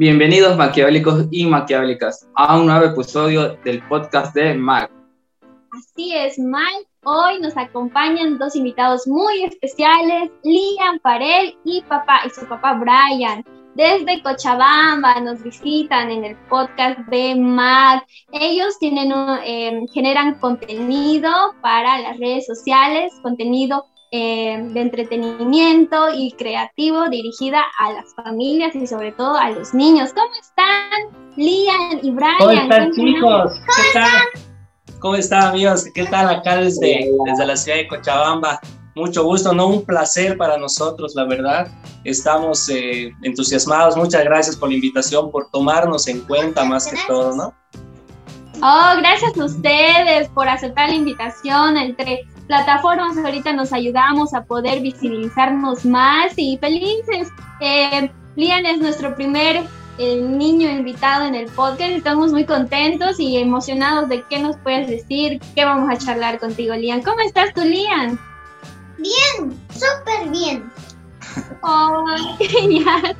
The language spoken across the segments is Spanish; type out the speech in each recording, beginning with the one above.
Bienvenidos maquiavélicos y maquiavélicas a un nuevo episodio del podcast de Mac. Así es, Mike. Hoy nos acompañan dos invitados muy especiales, Liam Farel y papá y su papá Brian. Desde Cochabamba nos visitan en el podcast de Mac. Ellos eh, generan contenido para las redes sociales, contenido eh, de entretenimiento y creativo dirigida a las familias y sobre todo a los niños. ¿Cómo están, Liam y Brian? ¿Cómo están chicos? ¿Qué tal? ¿Cómo están amigos? ¿Qué tal acá desde, desde la ciudad de Cochabamba? Mucho gusto, no un placer para nosotros, la verdad. Estamos eh, entusiasmados. Muchas gracias por la invitación, por tomarnos en cuenta más que todo, ¿no? Oh, gracias a ustedes por aceptar la invitación. Entre plataformas ahorita nos ayudamos a poder visibilizarnos más y felices. Eh, Lian es nuestro primer eh, niño invitado en el podcast. Estamos muy contentos y emocionados de qué nos puedes decir, qué vamos a charlar contigo, Lian. ¿Cómo estás tú, Lian? Bien, súper bien. Oh, genial.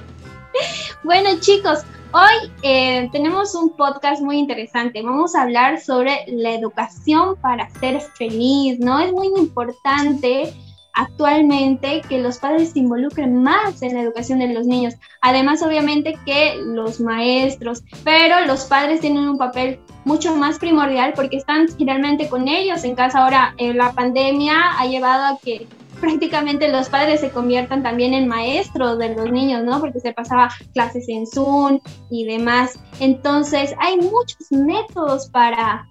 Bueno, chicos, hoy eh, tenemos un podcast muy interesante. Vamos a hablar sobre la educación para ser feliz, ¿no? Es muy importante actualmente que los padres se involucren más en la educación de los niños. Además, obviamente que los maestros, pero los padres tienen un papel mucho más primordial porque están generalmente con ellos en casa. Ahora, eh, la pandemia ha llevado a que prácticamente los padres se conviertan también en maestros de los niños, ¿no? Porque se pasaba clases en Zoom y demás. Entonces, hay muchos métodos para,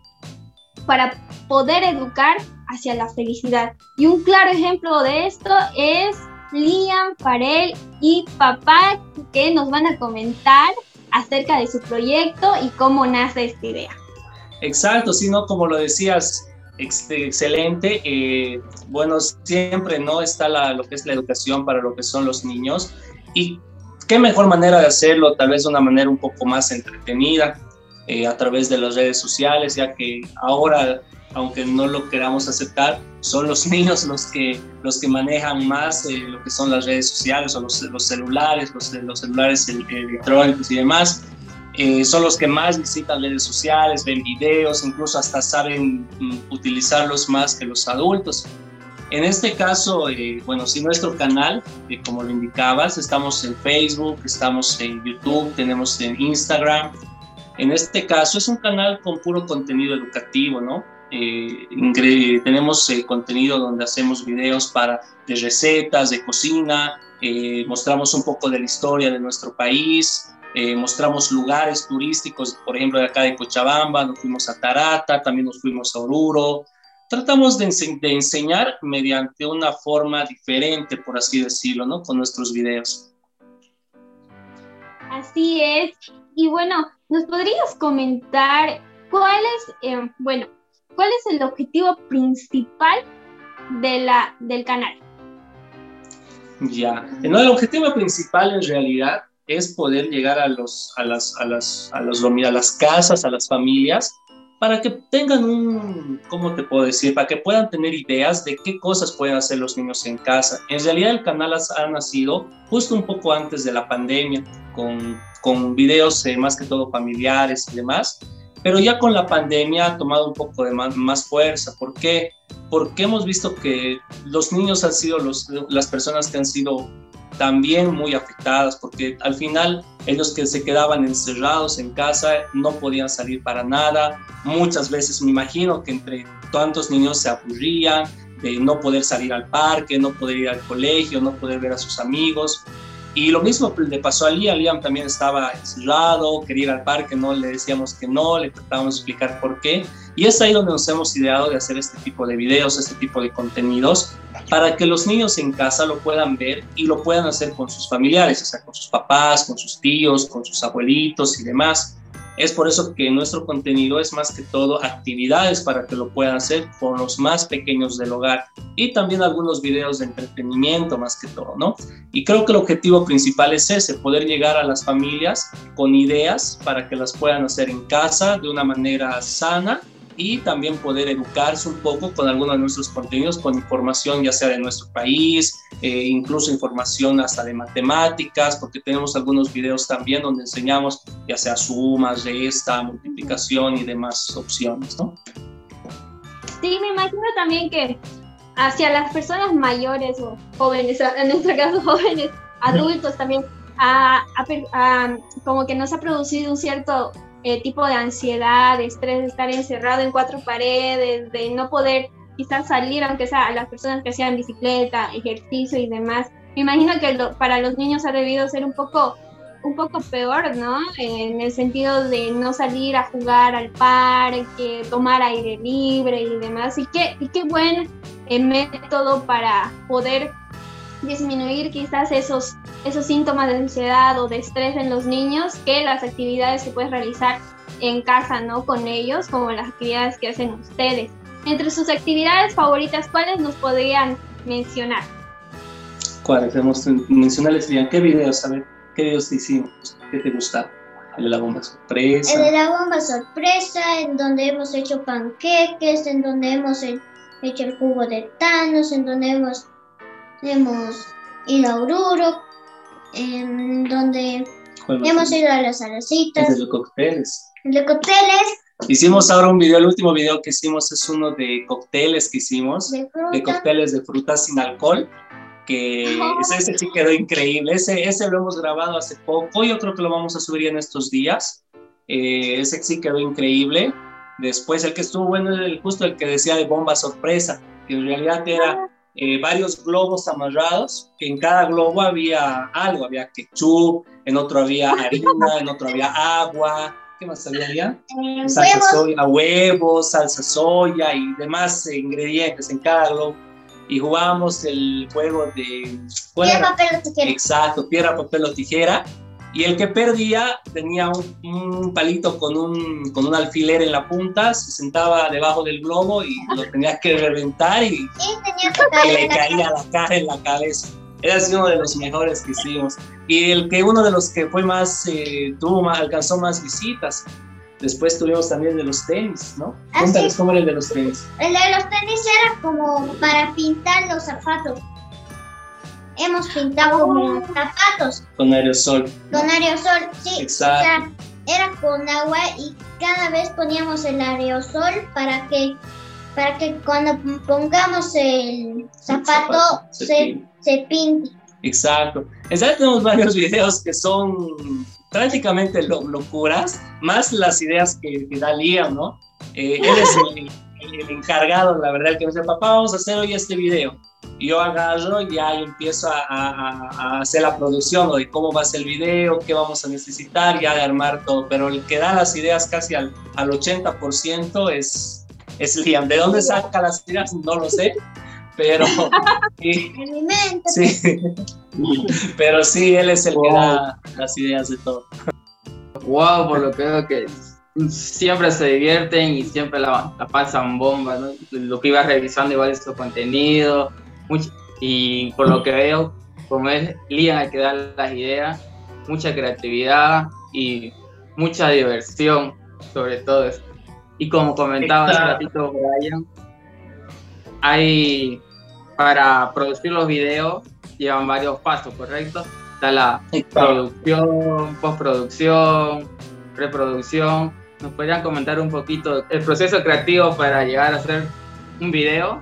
para poder educar hacia la felicidad. Y un claro ejemplo de esto es Liam, Farel y papá que nos van a comentar acerca de su proyecto y cómo nace esta idea. Exacto, sí, ¿no? Como lo decías, excelente. eh, bueno, siempre no está la, lo que es la educación para lo que son los niños. Y qué mejor manera de hacerlo, tal vez de una manera un poco más entretenida, eh, a través de las redes sociales, ya que ahora, aunque no lo queramos aceptar, son los niños los que, los que manejan más eh, lo que son las redes sociales o los, los celulares, los, los celulares el- electrónicos y demás eh, son los que más visitan redes sociales, ven videos, incluso hasta saben mm, utilizarlos más que los adultos. En este caso, eh, bueno, sí, nuestro canal, eh, como lo indicabas, estamos en Facebook, estamos en YouTube, tenemos en Instagram. En este caso es un canal con puro contenido educativo, ¿no? Eh, tenemos eh, contenido donde hacemos videos para, de recetas, de cocina, eh, mostramos un poco de la historia de nuestro país, eh, mostramos lugares turísticos, por ejemplo, de acá de Cochabamba, nos fuimos a Tarata, también nos fuimos a Oruro. Tratamos de, ense- de enseñar mediante una forma diferente, por así decirlo, ¿no? Con nuestros videos. Así es. Y bueno, ¿nos podrías comentar cuál es, eh, bueno, cuál es el objetivo principal de la, del canal? Ya. No, el objetivo principal en realidad es poder llegar a, los, a, las, a, las, a, los, a las casas, a las familias, para que tengan un, ¿cómo te puedo decir? Para que puedan tener ideas de qué cosas pueden hacer los niños en casa. En realidad el canal ha nacido justo un poco antes de la pandemia, con, con videos eh, más que todo familiares y demás, pero ya con la pandemia ha tomado un poco de más, fuerza. ¿Por qué? Porque hemos visto que los niños han sido los, las personas que han sido también muy afectadas, porque al final ellos que se quedaban encerrados en casa no podían salir para nada. Muchas veces me imagino que entre tantos niños se aburrían de no poder salir al parque, no poder ir al colegio, no poder ver a sus amigos. Y lo mismo le pasó a Liam, Liam también estaba encerrado, quería ir al parque, no le decíamos que no, le tratábamos de explicar por qué. Y es ahí donde nos hemos ideado de hacer este tipo de videos, este tipo de contenidos, para que los niños en casa lo puedan ver y lo puedan hacer con sus familiares, o sea, con sus papás, con sus tíos, con sus abuelitos y demás. Es por eso que nuestro contenido es más que todo actividades para que lo puedan hacer con los más pequeños del hogar y también algunos videos de entretenimiento más que todo, ¿no? Y creo que el objetivo principal es ese, poder llegar a las familias con ideas para que las puedan hacer en casa de una manera sana y también poder educarse un poco con algunos de nuestros contenidos, con información ya sea de nuestro país, eh, incluso información hasta de matemáticas, porque tenemos algunos videos también donde enseñamos ya sea sumas, resta, multiplicación y demás opciones, ¿no? Sí, me imagino también que hacia las personas mayores o jóvenes, en nuestro caso jóvenes, adultos también, como que nos ha producido un cierto eh, tipo de ansiedad, estrés, de estar encerrado en cuatro paredes, de no poder quizás salir, aunque sea a las personas que hacían bicicleta, ejercicio y demás. Me imagino que para los niños ha debido ser un poco, un poco peor, ¿no? En el sentido de no salir a jugar al parque, tomar aire libre y demás. Y qué, qué buen eh, método para poder disminuir quizás esos, esos síntomas de ansiedad o de estrés en los niños que las actividades que puedes realizar en casa, ¿no? Con ellos, como las actividades que hacen ustedes. Entre sus actividades favoritas, ¿cuáles nos podrían mencionar? ¿Cuáles? Mencionarles serían qué videos, a ver, qué videos hicimos, qué te gusta. El de la bomba sorpresa. El de la bomba sorpresa, en donde hemos hecho panqueques, en donde hemos hecho el jugo de Thanos, en donde hemos hemos ido a Oruro, donde hemos ido a las alacitas. de los cócteles. De cócteles. Hicimos ahora un video, el último video que hicimos es uno de cócteles que hicimos, de, cócteles de frutas sin alcohol, que ese, sí quedó increíble, ese, ese lo hemos grabado hace poco, yo creo que lo vamos a subir en estos días, eh, ese sí quedó increíble. Después el que estuvo bueno el, justo el que decía de bomba sorpresa, que en realidad era eh, varios globos amarrados, que en cada globo había algo, había ketchup, en otro había harina, en otro había agua, ¿qué más había? Eh, salsa soya, huevos, salsa soya y demás ingredientes en cada globo. Y jugábamos el juego de... Piedra, papel o tijera. Exacto, piedra, papel o tijera y el que perdía tenía un, palito con un, con un, alfiler en la punta, se sentaba debajo del globo y lo tenía que reventar y, le caía la cara en la cabeza. Era uno de los mejores que hicimos. Y el que uno de los que fue más, eh, tuvo más, alcanzó más visitas. Después tuvimos también de los tenis, ¿no? Ah, Cuéntanos cómo era el de los tenis. El de los tenis era como para pintar los zapatos hemos pintado como zapatos. Con aerosol. Con aerosol, sí. Exacto. O sea, era con agua y cada vez poníamos el aerosol para que para que cuando pongamos el zapato, se, se, pinte. Exacto. Exacto, tenemos varios videos que son prácticamente locuras, más las ideas que, da Liam, ¿no? Eh, él es el, el, encargado, la verdad, el que me dice, papá, vamos a hacer hoy este video yo agarro y ya empiezo a, a, hacer la producción de cómo va a ser el video, qué vamos a necesitar, ya de armar todo. Pero el que da las ideas casi al, al 80% es, es Liam. ¿De dónde saca las ideas? No lo sé. Pero sí, sí, pero sí, él es el que da las ideas de todo. Wow, por lo que veo que siempre se divierten y siempre la, la pasan bomba, ¿no? Lo que iba revisando igual es su contenido, y por lo que veo, como es Lian el que da las ideas, mucha creatividad y mucha diversión, sobre todo eso. Y como comentaba hace ratito Brian, hay para producir los videos llevan varios pasos, ¿correcto? Está la producción, postproducción, reproducción. ¿Nos podrían comentar un poquito el proceso creativo para llegar a hacer un video?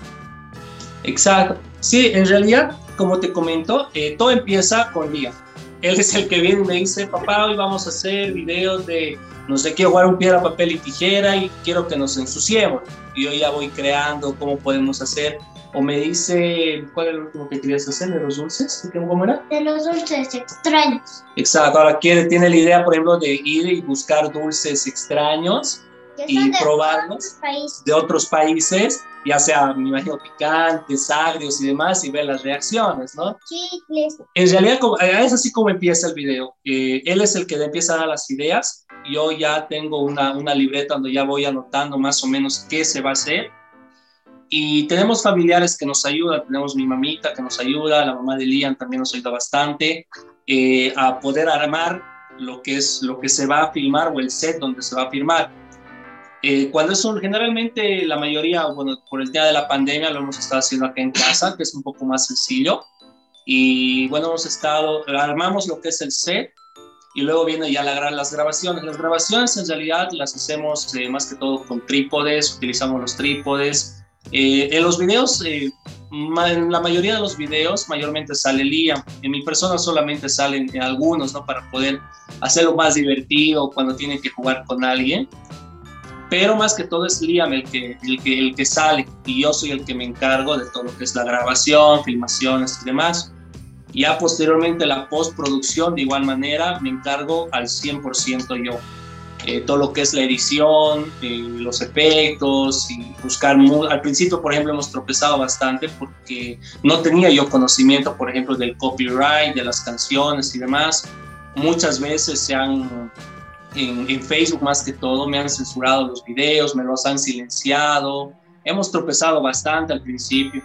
Exacto. Sí, en realidad, como te comento, eh, todo empieza con Liam. él es el que viene y me dice, papá, hoy vamos a hacer videos de, no sé, quiero jugar un piedra, papel y tijera y quiero que nos ensuciemos. Y yo ya voy creando cómo podemos hacer. O me dice, ¿cuál es lo último que querías hacer? ¿De los dulces? ¿Cómo era? De los dulces extraños. Exacto, ahora quiere, tiene la idea, por ejemplo, de ir y buscar dulces extraños y probarlos de otros países, ya sea, me imagino, picantes, agrios y demás, y ver las reacciones, ¿no? Chicles. En realidad es así como empieza el video. Eh, él es el que empieza a dar las ideas. Yo ya tengo una, una libreta donde ya voy anotando más o menos qué se va a hacer. Y tenemos familiares que nos ayudan, tenemos mi mamita que nos ayuda, la mamá de Lian también nos ayuda bastante eh, a poder armar lo que es lo que se va a filmar o el set donde se va a filmar. Eh, cuando es un, generalmente la mayoría, bueno, por el tema de la pandemia lo hemos estado haciendo acá en casa, que es un poco más sencillo. Y bueno, hemos estado, armamos lo que es el set y luego viene ya la, las grabaciones. Las grabaciones en realidad las hacemos eh, más que todo con trípodes, utilizamos los trípodes. Eh, en los videos, en la mayoría de los videos, mayormente sale Liam. En mi persona solamente salen algunos, ¿no? Para poder hacerlo más divertido cuando tienen que jugar con alguien pero más que todo es Liam el que, el que, el que sale y yo soy el que me encargo de todo lo que es la grabación, filmaciones y demás. Ya posteriormente la postproducción de igual manera me encargo al 100% yo. Eh, todo lo que es la edición, eh, los efectos y buscar... Al principio, por ejemplo, hemos tropezado bastante porque no tenía yo conocimiento, por ejemplo, del copyright, de las canciones y demás. Muchas veces se han en, Facebook más que todo, me han censurado los videos, me los han silenciado, hemos tropezado bastante al principio,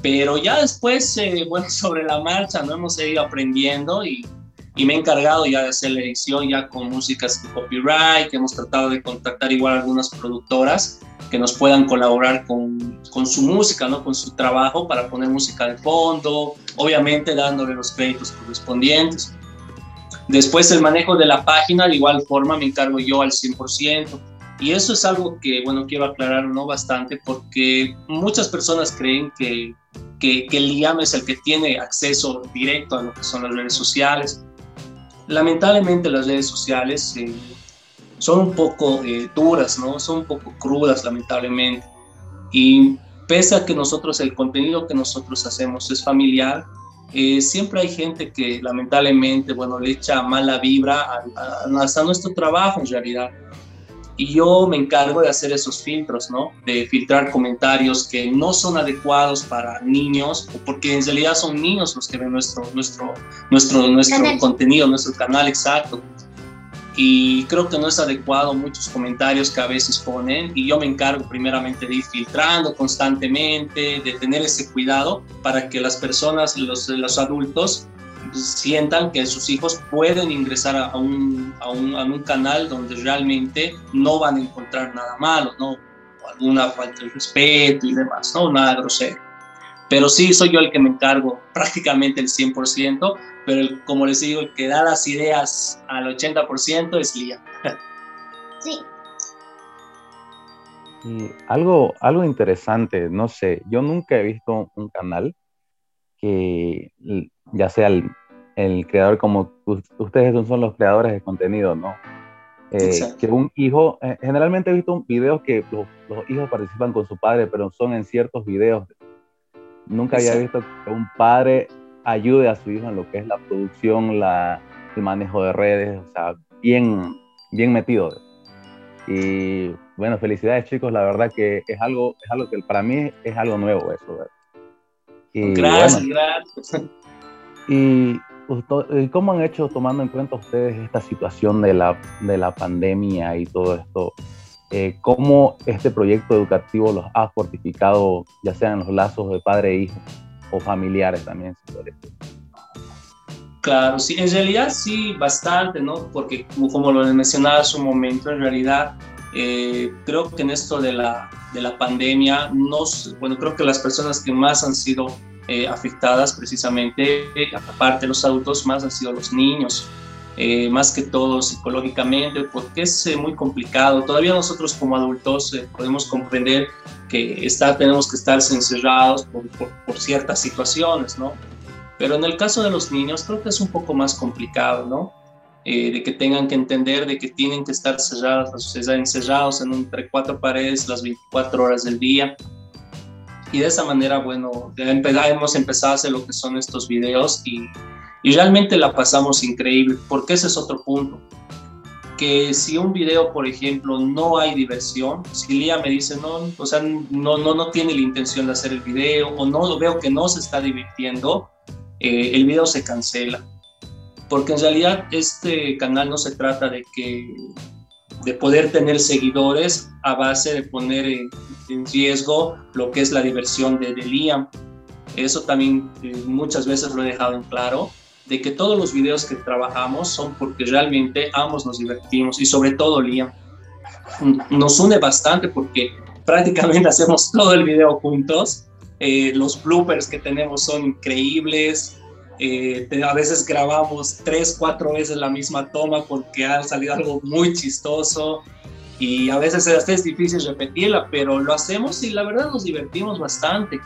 pero ya después, eh, bueno, sobre la marcha, ¿no? Hemos seguido aprendiendo y, y, me he encargado ya de hacer la edición ya con músicas de copyright, hemos tratado de contactar igual algunas productoras que nos puedan colaborar con, con, su música, ¿no? con su trabajo para poner música de fondo, obviamente dándole los créditos correspondientes. Después el manejo de la página, de igual forma, me encargo yo al 100%. Y eso es algo que, bueno, quiero aclarar ¿no? bastante porque muchas personas creen que, que, que el IAM es el que tiene acceso directo a lo que son las redes sociales. Lamentablemente las redes sociales eh, son un poco eh, duras, ¿no? Son un poco crudas, lamentablemente. Y pese a que nosotros, el contenido que nosotros hacemos es familiar, eh, siempre hay gente que lamentablemente, bueno, le echa mala vibra a, a, nuestro trabajo en realidad. Y yo me encargo de hacer esos filtros, ¿no? De filtrar comentarios que no son adecuados para niños, porque en realidad son niños los que ven nuestro, nuestro, nuestro, nuestro contenido, nuestro canal exacto y creo que no es adecuado muchos comentarios que a veces ponen y yo me encargo primeramente de ir filtrando constantemente, de tener ese cuidado para que las personas, los, los adultos sientan que sus hijos pueden ingresar a un, a, un, a un canal donde realmente no van a encontrar nada malo, ¿no? O alguna falta de respeto y demás, ¿no? Nada grosero. Pero sí, soy yo el que me encargo prácticamente el 100%, pero como les digo, el que da las ideas al 80% es Lía. Sí. Y algo, algo interesante, no sé, yo nunca he visto un canal que ya sea el, creador como ustedes son los creadores de contenido, ¿no? Eh, que un hijo, eh, generalmente he visto videos que los, los, hijos participan con su padre, pero son en ciertos videos Nunca había visto que un padre ayude a su hijo en lo que es la producción, la, el manejo de redes, o sea, bien, bien metido. Y bueno, felicidades chicos, la verdad que es algo, es algo que para mí es algo nuevo eso. Y, gracias, gracias. Y, cómo han hecho, tomando en cuenta ustedes esta situación de la, de la pandemia y todo esto, eh, cómo este proyecto educativo los ha fortificado, ya sean los lazos de padre e hijo o familiares también. Claro, sí, en realidad sí, bastante, ¿no? Porque como, lo mencionaba hace un momento, en realidad eh, creo que en esto de la, de la pandemia, nos, bueno, creo que las personas que más han sido eh, afectadas precisamente, aparte de los adultos, más han sido los niños. Eh, más que todo psicológicamente, porque es eh, muy complicado. Todavía nosotros como adultos eh, podemos comprender que está, tenemos que estar encerrados por, por, ciertas situaciones, ¿no? Pero en el caso de los niños creo que es un poco más complicado, ¿no? Eh, de que tengan que entender de que tienen que estar cerrados, encerrados en entre cuatro paredes las 24 horas del día. Y de esa manera, bueno, hemos empezado a hacer lo que son estos videos y, y realmente la pasamos increíble, porque ese es otro punto que si un video, por ejemplo, no hay diversión, si Lía me dice, no, o sea, no, no, no tiene la intención de hacer el video o no veo que no se está divirtiendo, eh, el video se cancela. Porque en realidad este canal no se trata de que de poder tener seguidores a base de poner en, riesgo lo que es la diversión de, Liam. Eso también eh, muchas veces lo he dejado en claro, de que todos los videos que trabajamos son porque realmente ambos nos divertimos y sobre todo Liam. Nos une bastante porque prácticamente hacemos todo el video juntos eh, los bloopers que tenemos son increíbles. Eh, a veces grabamos tres, cuatro veces la misma toma porque ha salido algo muy chistoso y a veces es difícil repetirla, pero lo hacemos y la verdad nos divertimos bastante.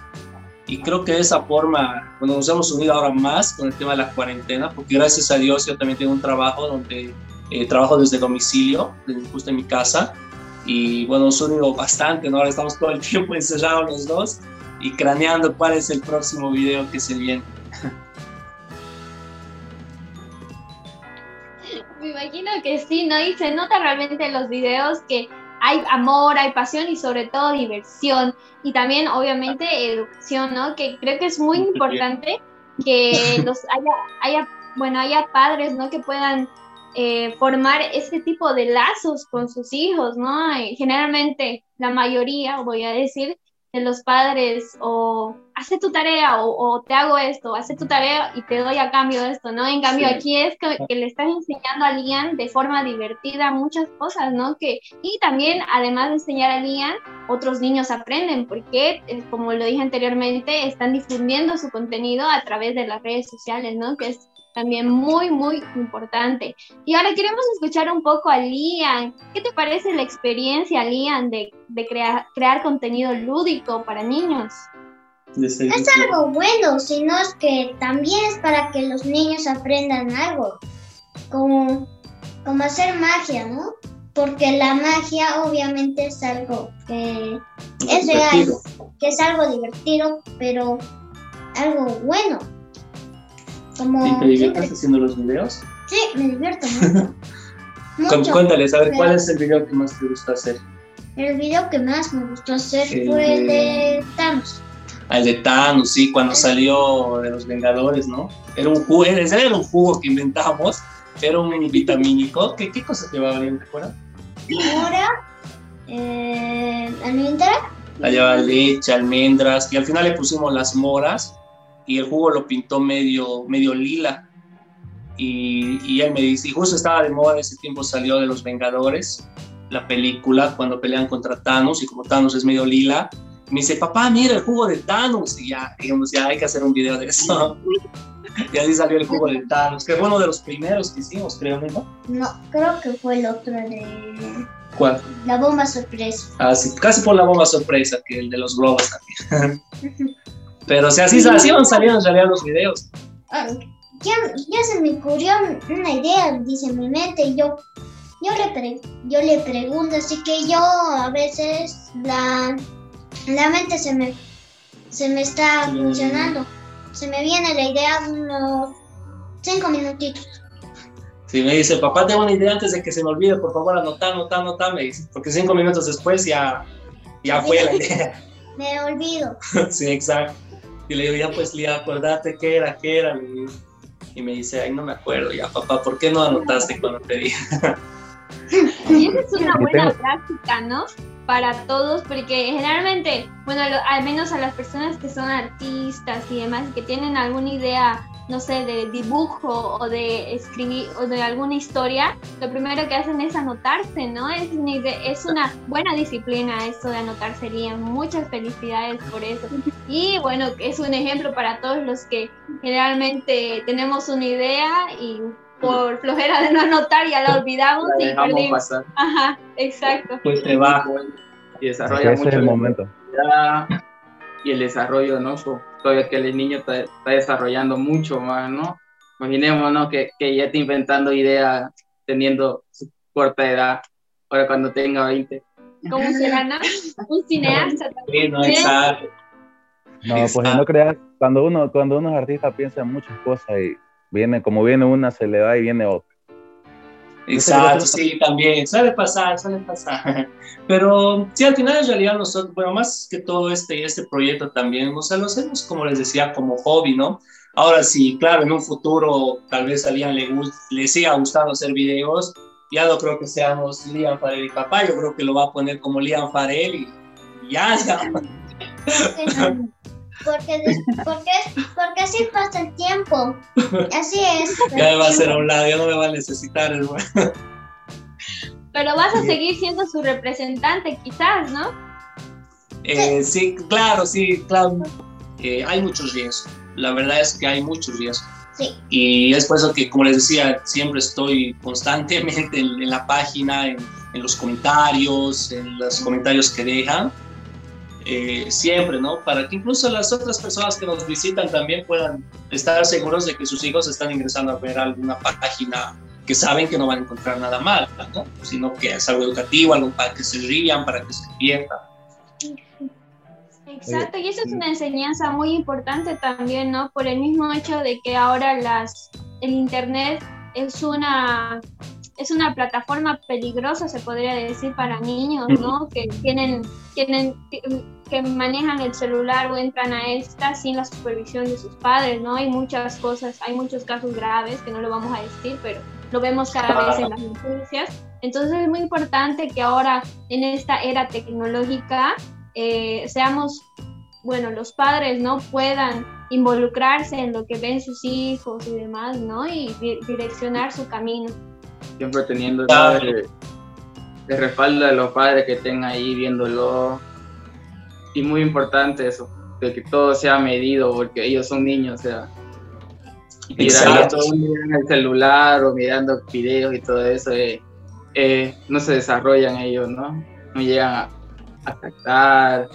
Y creo que de esa forma, bueno, nos hemos unido ahora más con el tema de la cuarentena, porque gracias a Dios yo también tengo un trabajo donde eh, trabajo desde domicilio, justo en mi casa, y bueno, nos unido bastante, ¿no? Ahora estamos todo el tiempo encerrados los dos, y craneando cuál es el próximo video que se viene. Imagino que sí, ¿no? Y se nota realmente en los videos que hay amor, hay pasión y sobre todo diversión. Y también, obviamente, educación, ¿no? Que creo que es muy importante que los haya, haya bueno, haya padres, ¿no? Que puedan eh, formar ese tipo de lazos con sus hijos, ¿no? generalmente, la mayoría, voy a decir, de los padres o hace tu tarea o, te hago esto, hace tu tarea y te doy a cambio esto, ¿no? En cambio aquí es que, le estás enseñando a Lian de forma divertida muchas cosas, ¿no? Que, y también además de enseñar a Lian, otros niños aprenden porque, eh, como lo dije anteriormente, están difundiendo su contenido a través de las redes sociales, ¿no? Que es también muy, muy importante. Y ahora queremos escuchar un poco a Lian. ¿Qué te parece la experiencia, Lian, de, de crear, crear contenido lúdico para niños? Es algo bueno, sino es que también es para que los niños aprendan algo, como, como hacer magia, ¿no? Porque la magia obviamente es algo que es real, que es algo divertido, pero algo bueno. Como te diviertes haciendo los videos? Sí, me divierto mucho. mucho Cuéntales, a ver, ¿cuál es el video que más te gusta hacer? El video que más me gustó hacer fue el de Thanos. Al de Thanos, sí, cuando salió de los Vengadores, ¿no? Era un jugo, era un jugo que inventamos, era un vitamínico. ¿Qué, qué cosa llevaba bien, te acuerdas? Mora, eh, almendra. La llevaba leche, almendras, y al final le pusimos las moras y el jugo lo pintó medio, medio lila. Y, y él me dice, y justo estaba de moda, en ese tiempo salió de Los Vengadores, la película, cuando pelean contra Thanos, y como Thanos es medio lila, me dice, papá, mira el jugo de Thanos, y ya, digamos, ya hay que hacer un video de eso. y así salió el jugo de Thanos, que fue uno de los primeros que hicimos, creo, ¿no? No, creo que fue el otro de... ¿Cuál? La bomba sorpresa. Ah, sí, casi por la bomba sorpresa, que el de los globos también. Pero o sea, así, así van saliendo en realidad los videos. Ah, ya, ya, se me ocurrió una idea, dice mi mente, y yo, yo, le, yo le pregunto, así que yo a veces la, la mente se me, se me está funcionando. Se me viene la idea unos cinco minutitos. Si me dice, papá, tengo una idea antes de que se me olvide, por favor, anota, anota, anota, me dice, porque cinco minutos después ya, ya fue la idea. Me olvido. sí, exacto. Y le digo, ya pues, Lía, acuérdate qué era, qué era. Y me dice, ay, no me acuerdo ya, papá, ¿por qué no anotaste cuando te dije? Y esa es una buena práctica, ¿no? Para todos, porque generalmente, bueno, al menos a las personas que son artistas y demás, que tienen alguna idea no sé, de dibujo o de escribir o de alguna historia, lo primero que hacen es anotarse, ¿no? Es, es una buena disciplina esto de anotar sería. Muchas felicidades por eso. Y bueno, es un ejemplo para todos los que generalmente tenemos una idea y por flojera de no anotar ya la olvidamos y perdimos. Pasar. Ajá, exacto. Pues te va y desarrolla mucho. Es el momento. y el desarrollo, ¿no? Todavía que el niño está, está desarrollando mucho más, ¿no? Imaginémonos que, que ya está inventando ideas teniendo su corta edad, ahora cuando tenga 20. ¿Cómo será, no? Un cineasta también. no, exacto. No, pues no creas, cuando uno, cuando uno es artista piensa en muchas cosas y viene, como viene una, se le va y viene otra. Exacto, sí, también, suele pasar, suele pasar. Pero sí, al final en realidad nosotros, bueno, más que todo este, este proyecto también, o sea, lo hacemos, como les decía, como hobby, ¿no? Ahora sí, claro, en un futuro tal vez a Lian le, le siga gustando hacer videos, ya no creo que seamos Lian Farel y papá, yo creo que lo va a poner como Lian Farel y ya, ya. Porque, porque, porque así pasa el tiempo. Así es. Ya me va a hacer a un lado, ya no me va a necesitar, hermano. Pero vas a seguir siendo su representante, quizás, ¿no? Eh, sí, claro, sí, claro. Eh, hay muchos riesgos. La verdad es que hay muchos riesgos. Sí. Y es por eso que, como les decía, siempre estoy constantemente en, la página, en, en, los comentarios, en los comentarios que dejan. Eh, siempre, ¿no? Para que incluso las otras personas que nos visitan también puedan estar seguros de que sus hijos están ingresando a ver alguna página que saben que no van a encontrar nada mal, ¿no? Sino que es algo educativo, algo para que se rían, para que se diviertan. Exacto, y eso es una enseñanza muy importante también, ¿no? Por el mismo hecho de que ahora las, el Internet es una es una plataforma peligrosa, se podría decir, para niños, ¿no? Que tienen, tienen, que manejan el celular o entran a esta sin la supervisión de sus padres, ¿no? Hay muchas cosas, hay muchos casos graves que no lo vamos a decir, pero lo vemos cada vez en las noticias. Entonces es muy importante que ahora en esta era tecnológica eh, seamos, bueno, los padres, ¿no? Puedan involucrarse en lo que ven sus hijos y demás, ¿no? Y direccionar su camino siempre teniendo el, respaldo de los padres que estén ahí viéndolo. Y muy importante eso, de que todo sea medido, porque ellos son niños, o sea, mirando todo en el celular o mirando videos y todo eso, eh, eh, no se desarrollan ellos, ¿no? No llegan a, a captar.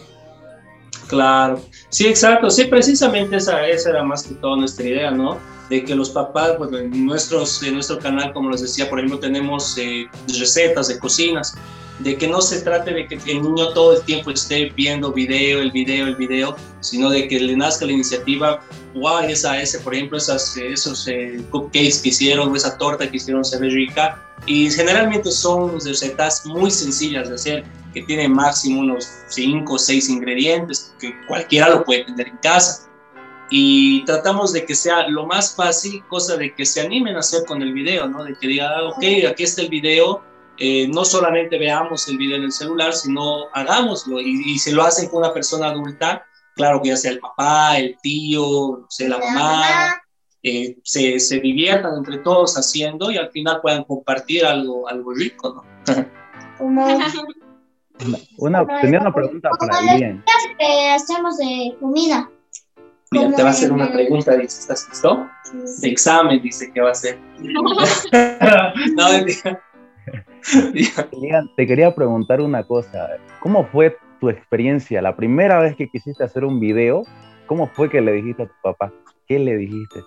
Claro, sí, exacto, sí, precisamente esa, esa era más que todo nuestra idea, ¿no? De que los papás, bueno, en, nuestros, en nuestro canal, como les decía, por ejemplo, tenemos eh, recetas de cocinas, de que no se trate de que el niño todo el tiempo esté viendo video, el video, el video, sino de que le nazca la iniciativa, wow, esa, ese, por ejemplo, esas, esos eh, cupcakes que hicieron, esa torta que hicieron se ve rica, y generalmente son recetas muy sencillas de hacer, que tienen máximo unos 5 o 6 ingredientes, que cualquiera lo puede tener en casa y tratamos de que sea lo más fácil, cosa de que se animen a hacer con el video, ¿no? De que digan, ah, ok, aquí está el video, eh, no solamente veamos el video en el celular, sino hagámoslo. Y, y si lo hacen con una persona adulta, claro que ya sea el papá, el tío, no sé, la mamá, eh, se, se, diviertan entre todos haciendo y al final puedan compartir algo, algo rico, ¿no? una, tenía una pregunta para alguien. que hacemos de comida? Mira, te va a hacer una pregunta, dice, ¿estás listo? De examen, dice que va a ser. no, te quería preguntar una cosa. ¿Cómo fue tu experiencia? La primera vez que quisiste hacer un video, ¿cómo fue que le dijiste a tu papá? ¿Qué le dijiste?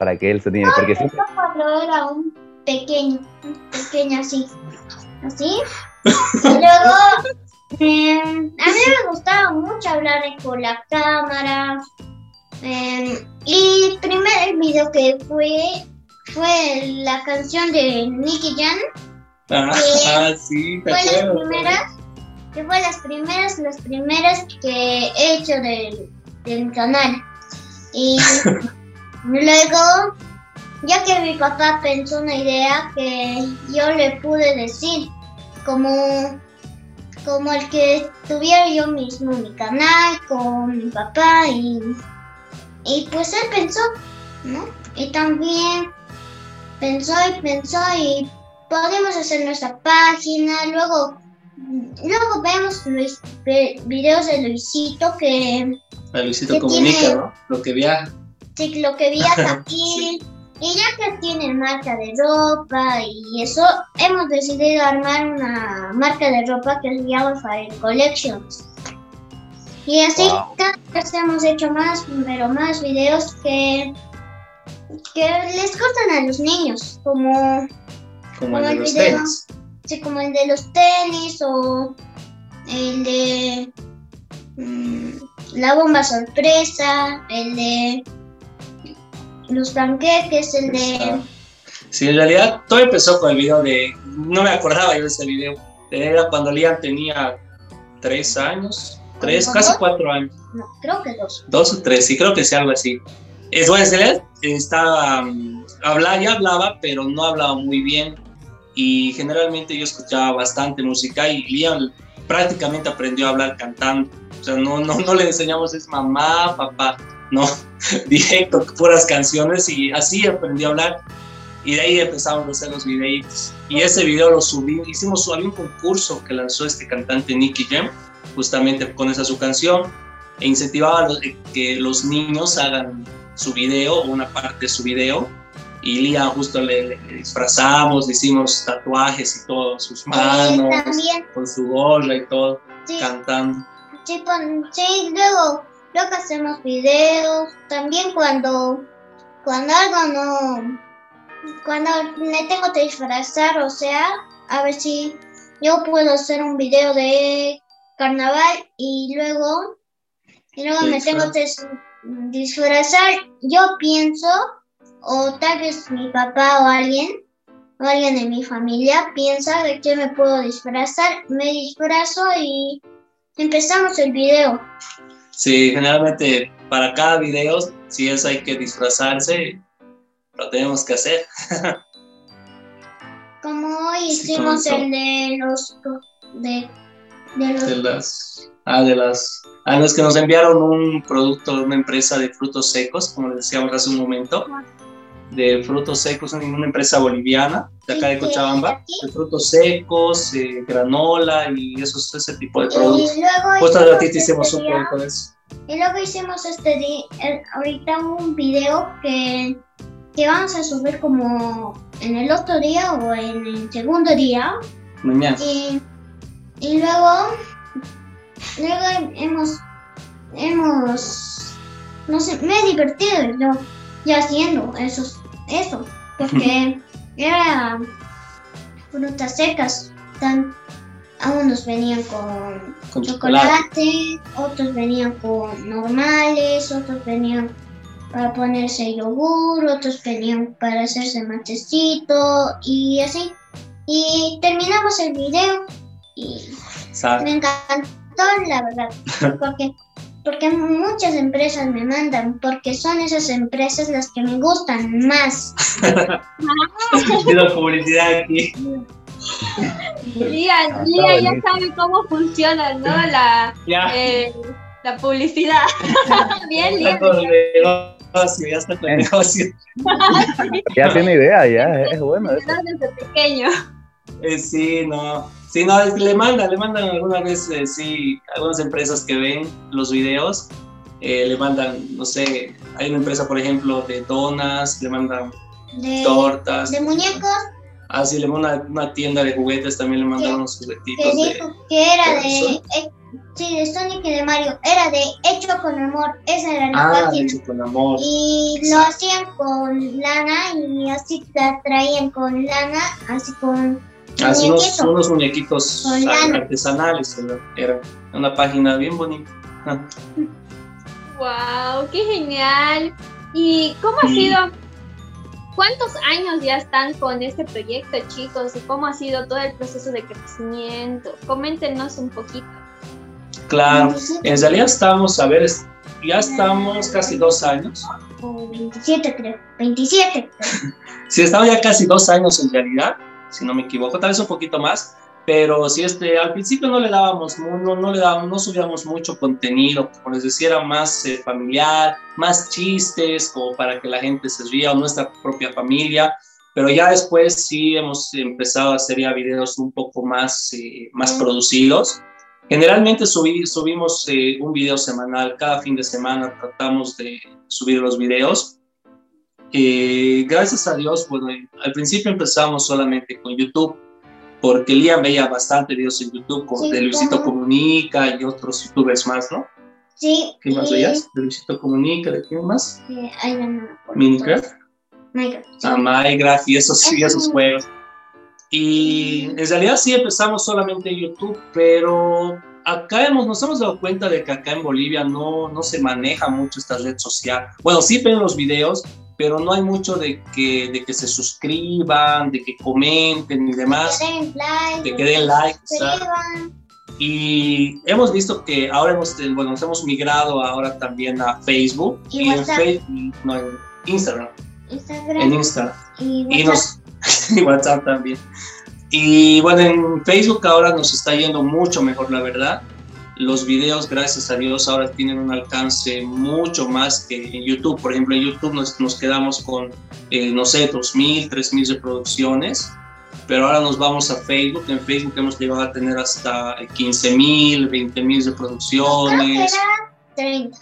Para que él se tiene. Porque siempre... Cuando era un pequeño, un pequeño así. ¿Así? Y luego eh, a mí me gustaba mucho hablar con la cámara, Em, y el primer video que fue fue la canción de Nicky Jan. Ah, ah, sí, fue las primeras, que fue las primeras, las primeras que he hecho del, del canal. Y luego, ya que mi papá pensó una idea que yo le pude decir, como como el que tuviera yo mismo mi canal con mi papá y y pues él pensó, ¿no? Y también pensó y pensó y podemos hacer nuestra página, luego luego vemos los videos de Luisito que... Luisito comunica, ¿no? Lo que viaja. Sí, lo que viaja aquí. Y ya que tiene marca de ropa y eso, hemos decidido armar una marca de ropa que se llama Fire Collections. Y así cada vez hemos hecho más, pero más videos que, que les gustan a los niños, como, Como el de el los video. tenis. sí, como el de los tenis o el de mm, la bomba sorpresa, el de los panqueques, el de... Sí, en realidad todo empezó con el video de. No me acordaba yo de ese video. Era cuando Liam tenía tres años, tres, ¿Como casi dos? cuatro años. No, creo que dos. Dos o tres, sí, creo que sí, algo así. Es él estaba, mm, hablaba, ya hablaba, pero no hablaba muy bien. Y generalmente yo escuchaba bastante música y Liam prácticamente aprendió a hablar cantando. O sea, no, no, no le enseñamos es mamá, papá, no, directo, puras canciones y así aprendió a hablar. Y de ahí empezamos a hacer los videitos. Y ese video lo subí, hicimos había un concurso que lanzó este cantante Nicky Jam, justamente con esa su canción, e incentivaba a los- que los niños hagan su video, una parte de su video. Y Liam justo le, le disfrazamos, le hicimos tatuajes y todo, sus manos, también, con su gorra y todo, sí, cantando. sí, pon- sí, luego, luego hacemos videos, también cuando, cuando algo no, cuando me tengo que disfrazar, o sea, a ver si yo puedo hacer un video de carnaval y luego, y luego me tengo que dis- disfrazar, yo pienso, o tal vez mi papá o alguien, o alguien de mi familia piensa de que me puedo disfrazar, me disfrazo y empezamos el video. Sí, generalmente para cada video, si es hay que disfrazarse, lo tenemos que hacer. Como hoy hicimos el de los de, de los De las, ah, de las, a los que nos enviaron un producto de una empresa de frutos secos, como les decíamos hace un momento, de frutos secos, una una empresa boliviana de acá de Cochabamba, de frutos secos, eh, granola y esos, ese tipo de productos. y luego Justo hicimos ratito hicimos este un de eso. y luego hicimos este ahorita un video que que vamos a subir como en el otro día o en el segundo día Mañana. y, y luego luego hemos hemos no sé me he divertido yo ya haciendo esos eso porque era frutas secas tan a unos venían con Con chocolate. chocolate otros venían con normales otros venían para ponerse yogur otros venían para hacerse matecito y así y terminamos el video y me encantó la verdad porque porque muchas empresas me mandan porque son esas empresas las que me gustan más Haciendo publicidad aquí. Lía, Ah, Lía ya sabe cómo funciona, ¿no? La, eh, la publicidad. Bien, Ya Lía. está con el negocio, ya está con el negocio. Ya tiene idea, ya, es bueno. eso. Desde pequeño. Eh, sí, no. Sí, no, es que le mandan, le mandan algunas veces, sí, algunas empresas que ven los videos, eh, le mandan, no sé, hay una empresa, por ejemplo, de donas, le mandan de, tortas, de muñecos. Así le mandan una, una tienda de juguetes, también le mandaron unos que juguetitos de... dijo que era de de eh, sí de Sonic y de Mario. Era de hecho con amor. Esa era la Ah, de página. hecho, con amor. y lo hacían con lana y así la traían con lana así con Así unos, muñequito. unos muñequitos artesanales, era- una página bien bonita. ¡Wow! ¡Qué genial! ¿Y cómo ha sido? ¿Cuántos años ya están con este proyecto, chicos? ¿Y cómo ha sido todo el proceso de crecimiento? Coméntenos un poquito. Claro, 27, en realidad estamos, a ver, ya estamos casi dos años. o 27 creo 27 Sí, estamos ya casi dos años en realidad, si no me equivoco, tal vez un poquito más, pero sí, este, al principio no le dábamos, no, no le dábamos, no subíamos mucho contenido, como les decía, era más eh, familiar, más chistes, como para que la gente se ría, o nuestra propia familia, pero ya después sí hemos empezado a hacer ya videos un poco más, eh, más Mm. producidos. Generalmente subí- subimos eh, un video semanal, cada fin de semana tratamos de subir los videos. Eh, gracias a Dios, bueno, al principio empezamos solamente con YouTube, porque Liam veía bastante videos en YouTube, con Sí, de Luisito. Comunica y otros youtubers más, ¿no? Sí. ¿Qué más veías? De Luisito Comunica, ¿de quién más? eh, no. Minecraft. Minecraft. sí. a Minecraft y esos, y Eso. esos juegos. Y en realidad sí empezamos solamente en YouTube, pero acá hemos, nos hemos dado cuenta de que acá en Bolivia no, no se maneja mucho esta red social. Bueno, sí ven los videos, pero no hay mucho de que, de que se suscriban, de que comenten y demás, de que den like. Y hemos visto que ahora hemos, bueno, nos hemos migrado ahora también a Facebook Y y, en. Facebook, no, en Instagram, Instagram. en Instagram. y y WhatsApp. nos y WhatsApp también. Y bueno, en Facebook ahora nos está yendo mucho mejor, la verdad. Los videos, gracias a Dios, ahora tienen un alcance mucho más que en YouTube. Por ejemplo, en YouTube nos, nos quedamos con, eh, no sé, 2.000, 3.000 reproducciones, pero ahora nos vamos a Facebook. En Facebook hemos llegado a tener hasta 15.000, 20.000 Creo que reproducciones. era 30.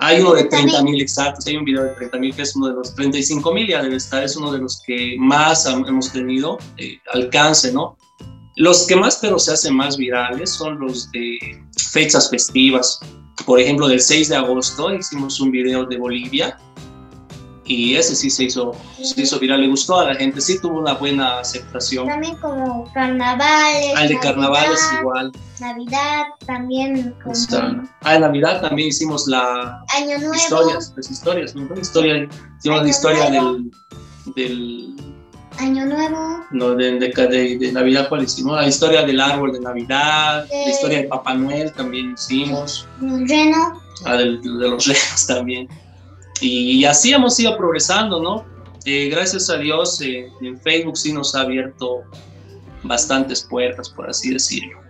Hay uno de 30.000. 30.000 exactos, hay un video de 30.000 que es uno de los 35.000 ya debe estar, es uno de los que más hemos tenido eh, alcance, ¿no? Los que más pero se hacen más virales son los de fechas festivas. Por ejemplo, del 6 de agosto hicimos un video de Bolivia y ese sí se hizo, se hizo viral, le gustó a la gente, sí tuvo una buena aceptación. También como carnavales. Al de carnavales Navidad, igual. Navidad, también como Está. Ah, en Navidad también hicimos la, Año Nuevo. historias, las historias, ¿no? Historia, hicimos la historia del, del Año Nuevo. no, de, de, de- de Navidad, ¿cuál hicimos? La historia del árbol de Navidad, Eh. la historia de Papá Noel también hicimos, Reno. la del- de los renos también. Y, así hemos ido progresando, ¿no? Eh, gracias a Dios, eh, en Facebook sí nos ha abierto bastantes puertas, por así decirlo.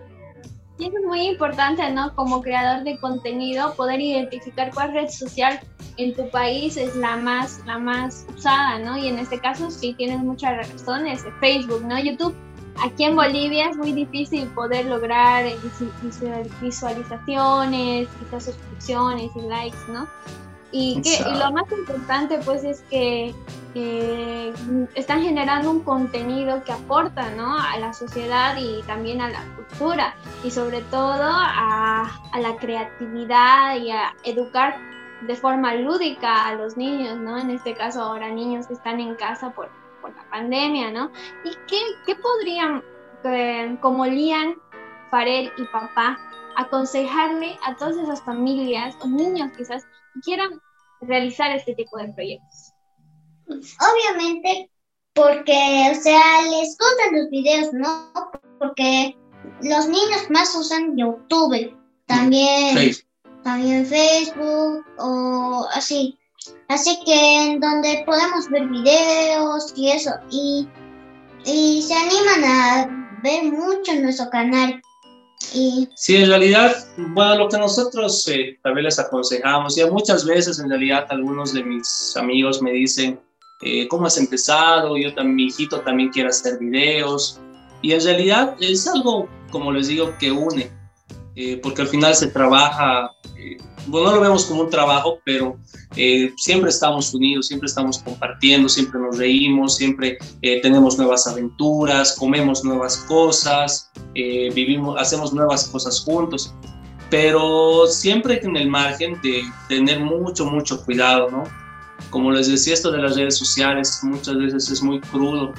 Y eso es muy importante, ¿no? Como creador de contenido, poder identificar cuál red social en tu país es la más, la más usada, ¿no? Y en este caso sí tienes muchas razones, Facebook, ¿no? YouTube. Aquí en Bolivia es muy difícil poder lograr visual- visualizaciones, quizás suscripciones y likes, ¿no? Y, que, y lo más importante pues es que eh, están generando un contenido que aporta ¿no? a la sociedad y también a la cultura y sobre todo a, a la creatividad y a educar de forma lúdica a los niños, ¿no? En este caso ahora niños que están en casa por, por la pandemia, ¿no? ¿Y qué, qué podrían, eh, como Lian, Farel y papá, aconsejarle a todas esas familias o niños quizás quieran realizar este tipo de proyectos? Obviamente, porque, o sea, les gustan los videos, ¿no? Porque los niños más usan YouTube, también, Facebook. también Facebook o así. Así que en donde podemos ver videos y eso, y, y se animan a ver mucho en nuestro canal. Sí, en realidad, bueno, lo que nosotros eh, vez les aconsejamos, ya muchas veces en realidad algunos de mis amigos me dicen, eh, ¿cómo has empezado? Yo también, mi hijito también quiere hacer videos. Y en realidad es algo, como les digo, que une, eh, porque al final se trabaja, bueno, no lo vemos como un trabajo, pero eh, siempre estamos unidos, siempre estamos compartiendo, siempre nos reímos, siempre eh, tenemos nuevas aventuras, comemos nuevas cosas, eh, vivimos, hacemos nuevas cosas juntos, pero siempre en el margen de tener mucho, mucho cuidado, ¿no? Como les decía, esto de las redes sociales muchas veces es muy crudo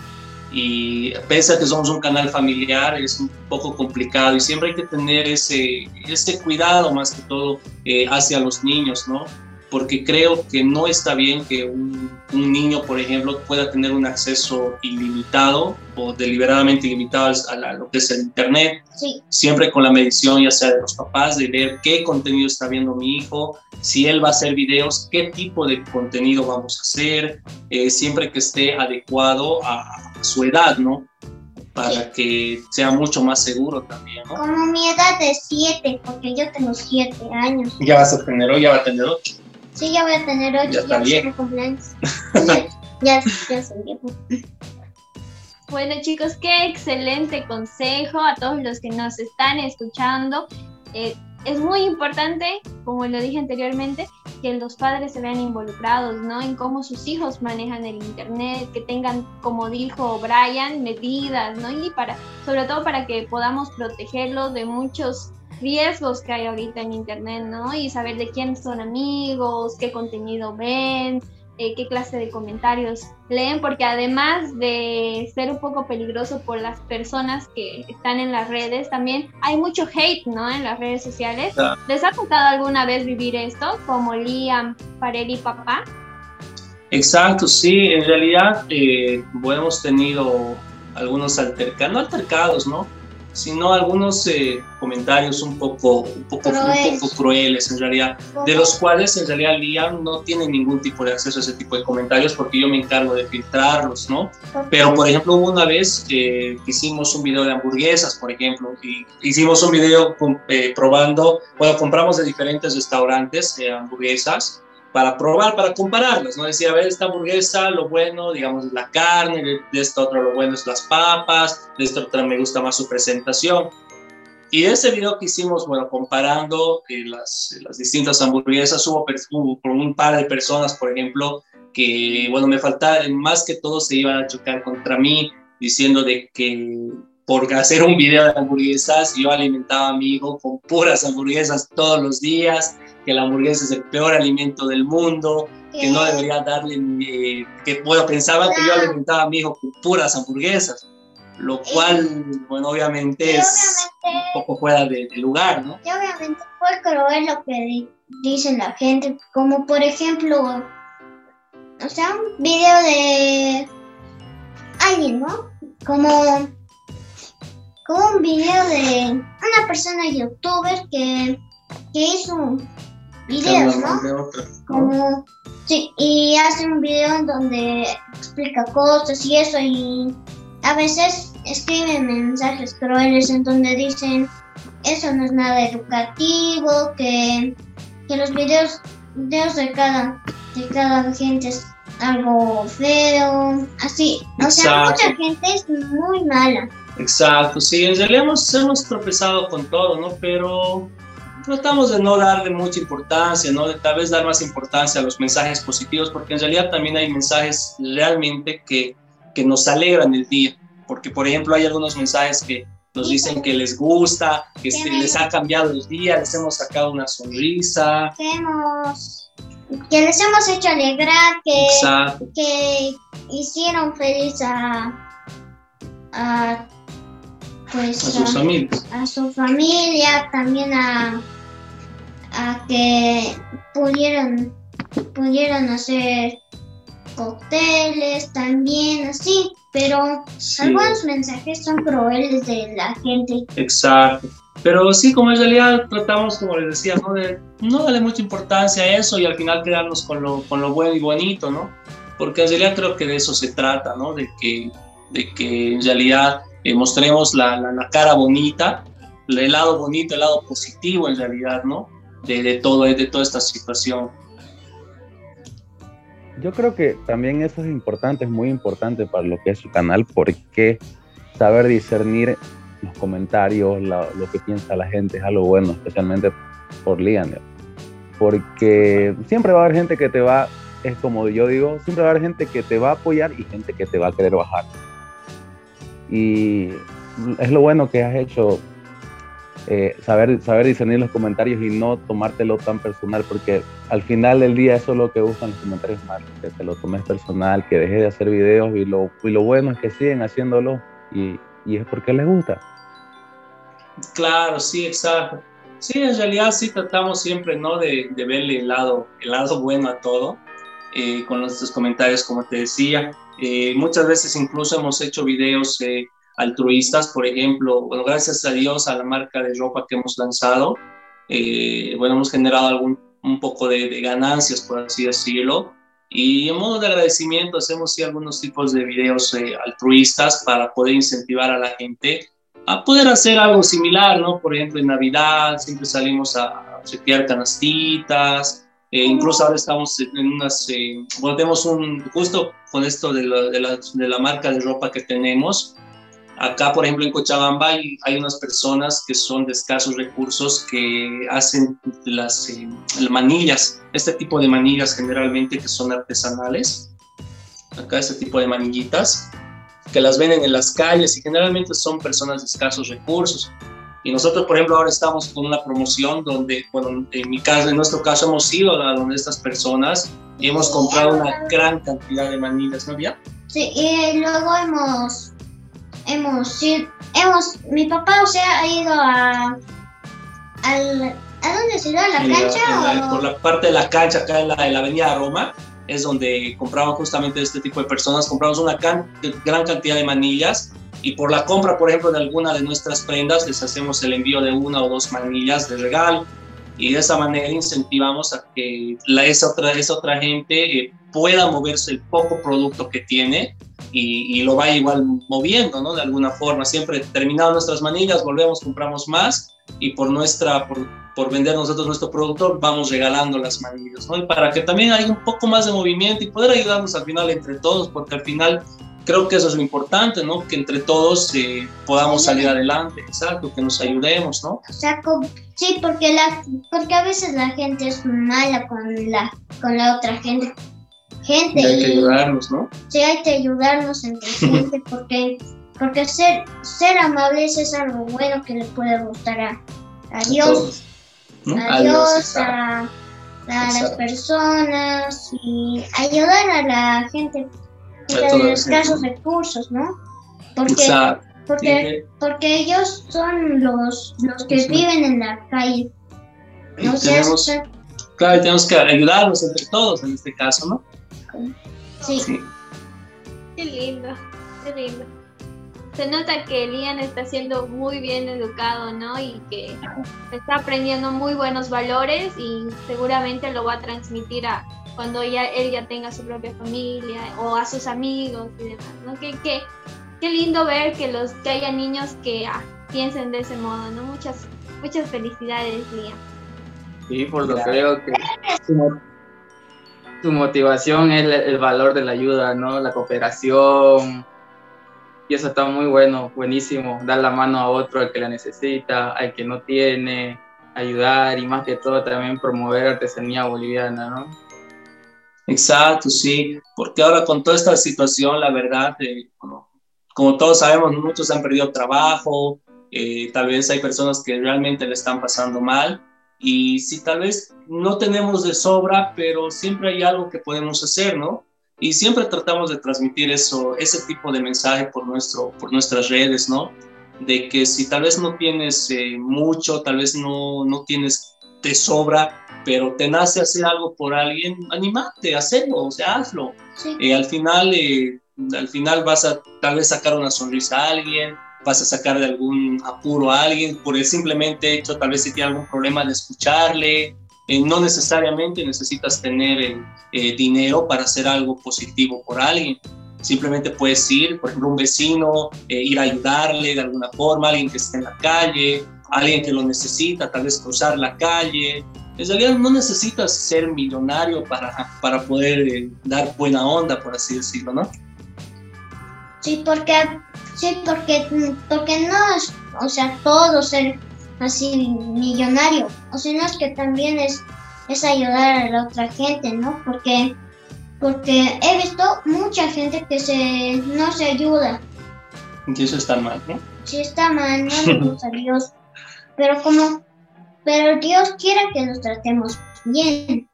y pese a que somos un canal familiar es un poco complicado y siempre hay que tener ese, ese cuidado más que todo eh, hacia los niños, ¿no? Porque creo que no está bien que un, un niño, por ejemplo, pueda tener un acceso ilimitado o deliberadamente ilimitado a, la- a lo que es el Internet sí, siempre con la medición ya sea de los papás, de ver qué contenido está viendo mi hijo, si él va a hacer videos, qué tipo de contenido vamos a hacer, eh, siempre que esté adecuado a, a su edad, ¿no? Para que sea mucho más seguro también, ¿no? como mi edad es 7, porque yo tengo 7 años. Ya vas a tener, ya va a tener ocho. Sí, ya voy a tener 8, Ya ya, mi cumpleaños. ya, ya, ya soy viejo. Bueno chicos, qué excelente consejo a todos los que nos están escuchando. Eh, es muy importante, como lo dije anteriormente, que los padres se vean involucrados, ¿no? En cómo sus hijos manejan el internet, que tengan, como dijo Brian, medidas, ¿no? Y para, sobre todo para que podamos protegerlos de muchos riesgos que hay ahorita en Internet, ¿no? Y saber de quiénes son amigos, qué contenido ven, eh, qué clase de comentarios leen, porque además de ser un poco peligroso por las personas que están en las redes, también hay mucho hate, ¿no? En las redes sociales. ¿Les ha tocado alguna vez vivir esto, como Liam, Pareri, Papá? Exacto, sí, en realidad, eh, hemos tenido algunos altercados, no altercados, ¿no? Sino algunos eh, comentarios un poco, un, poco, un poco crueles. en realidad, de los cuales en realidad Liam no tiene ningún tipo de acceso a ese tipo de comentarios porque yo me encargo de filtrarlos, ¿no? Pero por ejemplo hubo una vez que hicimos un video de hamburguesas, por ejemplo, y hicimos un video eh, probando, bueno, compramos de diferentes restaurantes eh, hamburguesas para probar, para compararlas, ¿no? Decía, a ver, esta hamburguesa, lo bueno, digamos, es la carne, de esta otra lo bueno es las papas, de esta otra me gusta más su presentación. Y ese video que hicimos, bueno, comparando eh, las, las, distintas hamburguesas, hubo, hubo un par de personas, por ejemplo, que, bueno, me faltaba, más que todo se iban a chocar contra mí, diciendo de que por hacer un video de hamburguesas, yo alimentaba a mi hijo con puras hamburguesas todos los días, que la hamburguesa es el peor alimento del mundo, que no debería darle, que bueno, pensaban que yo alimentaba a mi hijo con puras hamburguesas, lo cual, bueno, obviamente es un poco fuera de, lugar, ¿no? Y obviamente fue cruel lo que dice la gente, como por ejemplo, o sea, un video de alguien, ¿no? Como un video de una persona youtuber que, que hizo videos, ¿no? Como, sí, y hace un video en donde explica cosas y eso, y a veces escribe mensajes crueles en donde dicen eso no es nada educativo, que, que los videos, videos de cada de cada gente es algo feo, así. O sea, mucha gente es muy mala. Exacto, sí, en realidad hemos, hemos tropezado con todo, ¿no? Pero tratamos de no darle mucha importancia, ¿no? De tal vez dar más importancia a los mensajes positivos, porque en realidad también hay mensajes realmente que, que nos alegran el día, porque por ejemplo hay algunos mensajes que nos dicen que les gusta, que les ha cambiado el día, les hemos sacado una sonrisa. Que, hemos, que les hemos hecho alegrar, que, que hicieron feliz a, a pues, a sus familias. A su familia, también a, a que pudieran, pudieran hacer cócteles también, así, pero algunos mensajes son crueles de la gente. Exacto. Pero sí, como en realidad tratamos, como les decía, ¿no? de no darle mucha importancia a eso y al final quedarnos con lo, con lo bueno y bonito, ¿no? Porque en realidad creo que de eso se trata, ¿no? De que, de que en realidad eh, mostremos la, la, cara bonita, el lado bonito, el lado positivo en realidad, ¿no? De, de, todo, de toda esta situación. Yo creo que también eso es importante, es muy importante para lo que es su canal, porque saber discernir los comentarios, lo que piensa la gente es algo bueno, especialmente por Lian. Porque siempre va a haber gente que te va, es como yo digo, siempre va a haber gente que te va a apoyar y gente que te va a querer bajar. Y es lo bueno que has hecho, eh, saber, saber discernir los comentarios y no tomártelo tan personal, porque al final del día eso es lo que buscan los comentarios malos, que te lo tomes personal, que dejes de hacer videos y lo, y lo bueno es que siguen haciéndolo y, y es porque les gusta. Claro, sí, exacto. Sí, en realidad sí tratamos siempre, ¿no? De, de verle el lado, el lado bueno a todo, eh, con nuestros comentarios, como te decía. Eh, muchas veces incluso hemos hecho videos eh, altruistas, por ejemplo, bueno, gracias a Dios a la marca de ropa que hemos lanzado, eh, bueno, hemos generado algún, un poco de, ganancias, por así decirlo, y en modo de agradecimiento hacemos sí algunos tipos de videos altruistas para poder incentivar a la gente a poder hacer algo similar, ¿no? Por ejemplo, en Navidad siempre salimos a, a canastitas, eh, incluso ahora estamos en unas, eh, bueno, tenemos un, justo con esto de la, de, la, de la, marca de ropa que tenemos, acá por ejemplo en Cochabamba hay, hay unas personas que son de escasos recursos que hacen las eh, manillas, este tipo de manillas generalmente que son artesanales, acá este tipo de manillitas, que las venden en las calles y generalmente son personas de escasos recursos. Y nosotros, por ejemplo, ahora estamos con una promoción donde, bueno, en mi caso, en nuestro caso, hemos ido a donde estas personas y hemos comprado una gran cantidad de manillas, ¿no, Vía? Sí, y luego hemos, hemos, hemos, mi papá, o sea, ha ido a, al, ¿a dónde se da? ¿A la cancha? Por la parte de la cancha, acá en la, en la avenida Roma, es donde compramos justamente este tipo de personas, compramos una gran cantidad de manillas y por la compra, por ejemplo, de alguna de nuestras prendas, les hacemos el envío de una o dos manillas de regalo y de esa manera incentivamos a que la, esa, otra, esa otra gente eh, pueda moverse el poco producto que tiene y, y, lo vaya igual moviendo, ¿no? De alguna forma. Siempre terminado nuestras manillas, volvemos, compramos más y por nuestra, por, por vender nosotros nuestro producto, vamos regalando las manillas, ¿no? Y para que también haya un poco más de movimiento y poder ayudarnos al final entre todos, porque al final creo que eso es lo importante, ¿no? Que entre todos eh, podamos salir adelante, exacto, que nos ayudemos, ¿no? O sea, sí, porque, la, porque a veces la gente es mala con la, con la otra gente. gente y hay que ayudarnos, ¿no? Sí, hay que ayudarnos entre gente, porque, porque ser, ser amables es algo bueno que le puede gustar a, a Dios. A, Dios, a, a las personas y ayudar a la gente de escasos recursos, ¿no? Porque, porque, porque ellos son los, los que viven en la calle. No tenemos, claro, tenemos que ayudarnos entre todos en este caso, ¿no? Sí. sí. Qué lindo, qué lindo. Se nota que Lian está siendo muy bien educado, ¿no? Y que está aprendiendo muy buenos valores y seguramente lo va a transmitir a, cuando ya, él ya tenga su propia familia o a sus amigos y demás, ¿no? Qué, qué, qué lindo ver que, los, que haya niños que ah, piensen de ese modo, ¿no? Muchas, muchas felicidades, Lía. Sí, por lo que veo que su, motivación es el, valor de la ayuda, ¿no? La cooperación. Y eso está muy bueno, buenísimo. Dar la mano a otro al que la necesita, al que no tiene, ayudar y más que todo también promover artesanía boliviana, ¿no? Exacto, sí, porque ahora con toda esta situación, la verdad, eh, como todos sabemos, muchos han perdido trabajo, eh, tal vez hay personas que realmente le están pasando mal y si tal vez no tenemos de sobra, pero siempre hay algo que podemos hacer, ¿no? Y siempre tratamos de transmitir eso, ese tipo de mensaje por, nuestro, por nuestras redes, ¿no? De que si tal vez no tienes eh, mucho, tal vez no, no tienes de sobra, pero te nace hacer algo por alguien, animate, hacerlo, o sea, hazlo. Eh, al, final, eh, al final vas a tal vez sacar una sonrisa a alguien, vas a sacar de algún apuro a alguien por el simplemente hecho, tal vez si tiene algún problema de escucharle. Eh, no necesariamente necesitas tener dinero para hacer algo positivo por alguien. Simplemente puedes ir, por ejemplo, un vecino, ir a ayudarle de alguna forma, alguien que esté en la calle, alguien que lo necesita, tal vez cruzar la calle, en realidad no necesitas ser millonario para, para poder eh, dar buena onda, por así decirlo, ¿no? Sí, porque, sí, porque, porque no es, o sea, todo ser así millonario, o sea, no es que también es, es ayudar a la otra gente, ¿no? Porque, porque he visto mucha gente que se, no se ayuda. Y eso está mal, ¿no? Sí, está mal, no le gusta a Dios. Pero como pero Dios quiere que nos tratemos bien.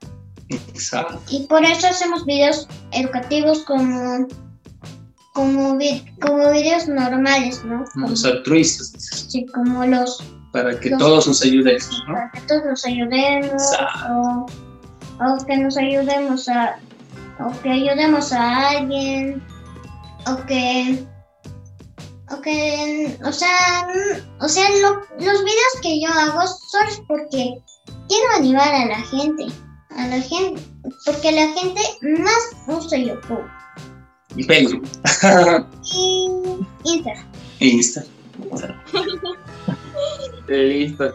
Exacto. Y por eso hacemos videos educativos como como, como videos normales, ¿no? Como los altruistas. Sí, como los... Para que todos nos ayudemos, ¿no? Para que todos nos ayudemos, o, o, que nos ayudemos a... o que ayudemos a alguien, o que Okay, o sea, o sea, los videos que yo hago son porque quiero animar a la gente, a la gente, porque la gente más usa YouTube. Y Facebook. y Insta. Insta. Listo.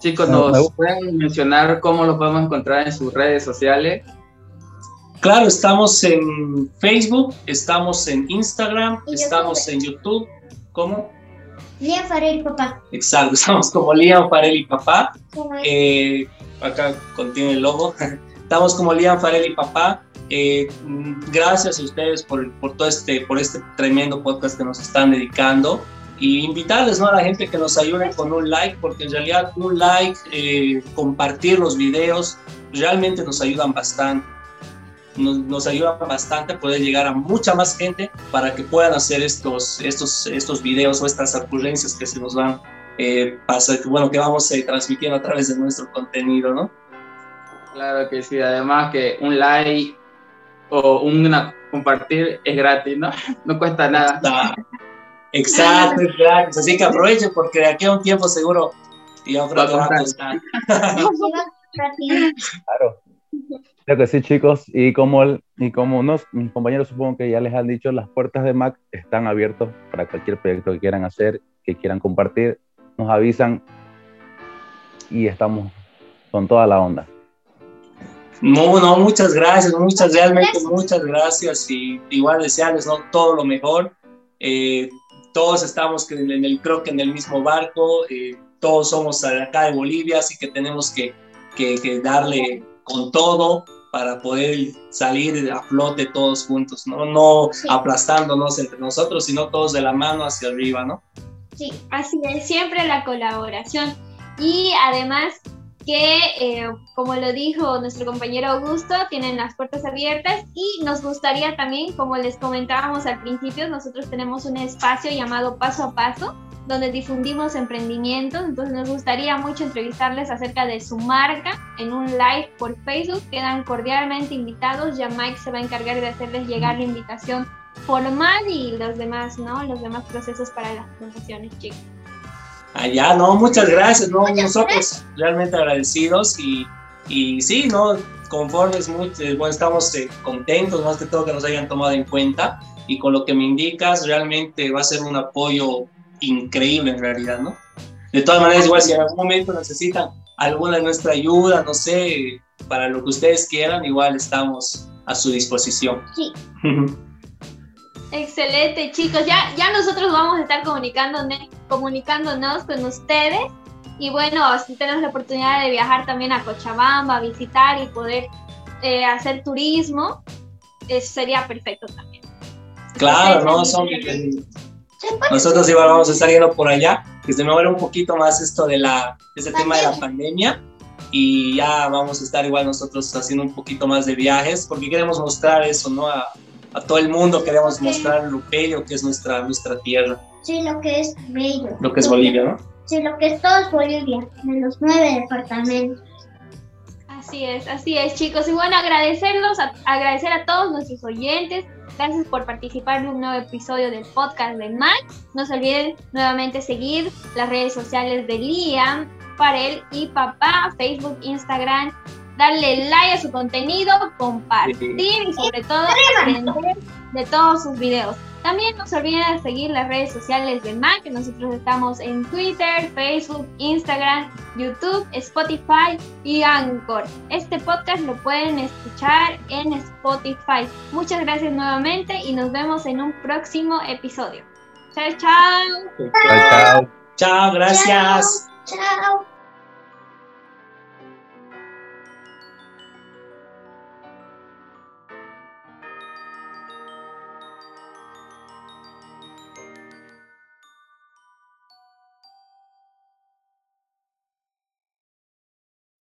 Chicos, ¿nos pueden mencionar cómo lo podemos encontrar en sus redes sociales? Claro, estamos en Facebook, estamos en Instagram, estamos en YouTube. ¿Cómo? Liam Farel y Papá. Exacto, estamos como Liam Farel y Papá. Eh, acá contiene el logo. Estamos como Liam Farel y Papá. Eh, gracias a ustedes por, por, todo este, por este tremendo podcast que nos están dedicando. y invitarles ¿no? a la gente que nos ayude con un like, porque en realidad un like, eh, compartir los videos, realmente nos ayudan bastante. Nos, nos, ayudan bastante a poder llegar a mucha más gente para que puedan hacer estos, estos, estos videos o estas ocurrencias que se nos van eh, pasar, bueno, que vamos eh, transmitiendo a través de nuestro contenido, ¿no? Claro que sí, además que un like o una compartir es gratis, ¿no? No cuesta nada. Exacto, es gratis. Así que aprovechen porque de aquí a un tiempo seguro y a va a costar. claro. Creo que sí, chicos. Y como, el, y como unos, mis compañeros supongo que ya les han dicho, las puertas de Mac están abiertas para cualquier proyecto que quieran hacer, que quieran compartir. Nos avisan y estamos con toda la onda. No, no, muchas gracias, muchas, realmente muchas gracias y igual desearles ¿no? todo lo mejor. Eh, todos estamos en el, creo que en el mismo barco, eh, todos somos acá de Bolivia, así que tenemos que, que, darle con todo para poder salir a flote todos juntos, ¿no? No aplastándonos entre nosotros, sino todos de la mano hacia arriba, ¿no? Sí, así es, siempre la colaboración. Y además que, eh, como lo dijo nuestro compañero Augusto, tienen las puertas abiertas y nos gustaría también, como les comentábamos al principio, nosotros tenemos un espacio llamado Paso a Paso, donde difundimos emprendimientos, entonces nos gustaría mucho entrevistarles acerca de su marca en un live por Facebook, quedan cordialmente invitados, ya Mike se va a encargar de hacerles llegar la invitación formal y los demás, ¿no? Los demás procesos para las promociones, chicos. Allá, no, muchas gracias, no, nosotros realmente agradecidos y, y sí, no, conformes, muy, eh, bueno, estamos eh, contentos más que todo que nos hayan tomado en cuenta y con lo que me indicas realmente va a ser un apoyo increíble en realidad, ¿no? De todas maneras, igual si en algún momento necesitan alguna de nuestra ayuda, no sé, para lo que ustedes quieran, igual estamos a su disposición. Sí. Excelente, chicos. Ya, ya nosotros vamos a estar comunicándonos, comunicándonos con ustedes. Y bueno, si tenemos la oportunidad de viajar también a Cochabamba, visitar y poder eh, hacer turismo, eso sería perfecto también. Claro, ¿no? Son, nosotros igual vamos a estar yendo por allá, que se me va un poquito más esto de la, ese tema de la pandemia y ya vamos a estar igual nosotros haciendo un poquito más de viajes porque queremos mostrar eso, ¿no? A, a todo el mundo queremos mostrar lo bello que es nuestra, nuestra tierra. Sí, lo que es bello. Lo que es Bolivia, ¿no? Sí, lo que es todo es Bolivia, en los nueve departamentos. Así es, así es, chicos. Y bueno, agradecerlos, agradecer a todos nuestros oyentes. Gracias por participar en un nuevo episodio del podcast de Mac. No se olviden nuevamente seguir las redes sociales de Liam, Farel y Papá, Facebook, Instagram darle like a su contenido, compartir y sobre todo aprender de todos sus videos. También no se olviden de seguir las redes sociales de Mac, que nosotros estamos en Twitter, Facebook, Instagram, YouTube, Spotify y Anchor. Este podcast lo pueden escuchar en Spotify. Muchas gracias nuevamente y nos vemos en un próximo episodio. Chao, chao. Chao, chao. Chao, gracias. Chao.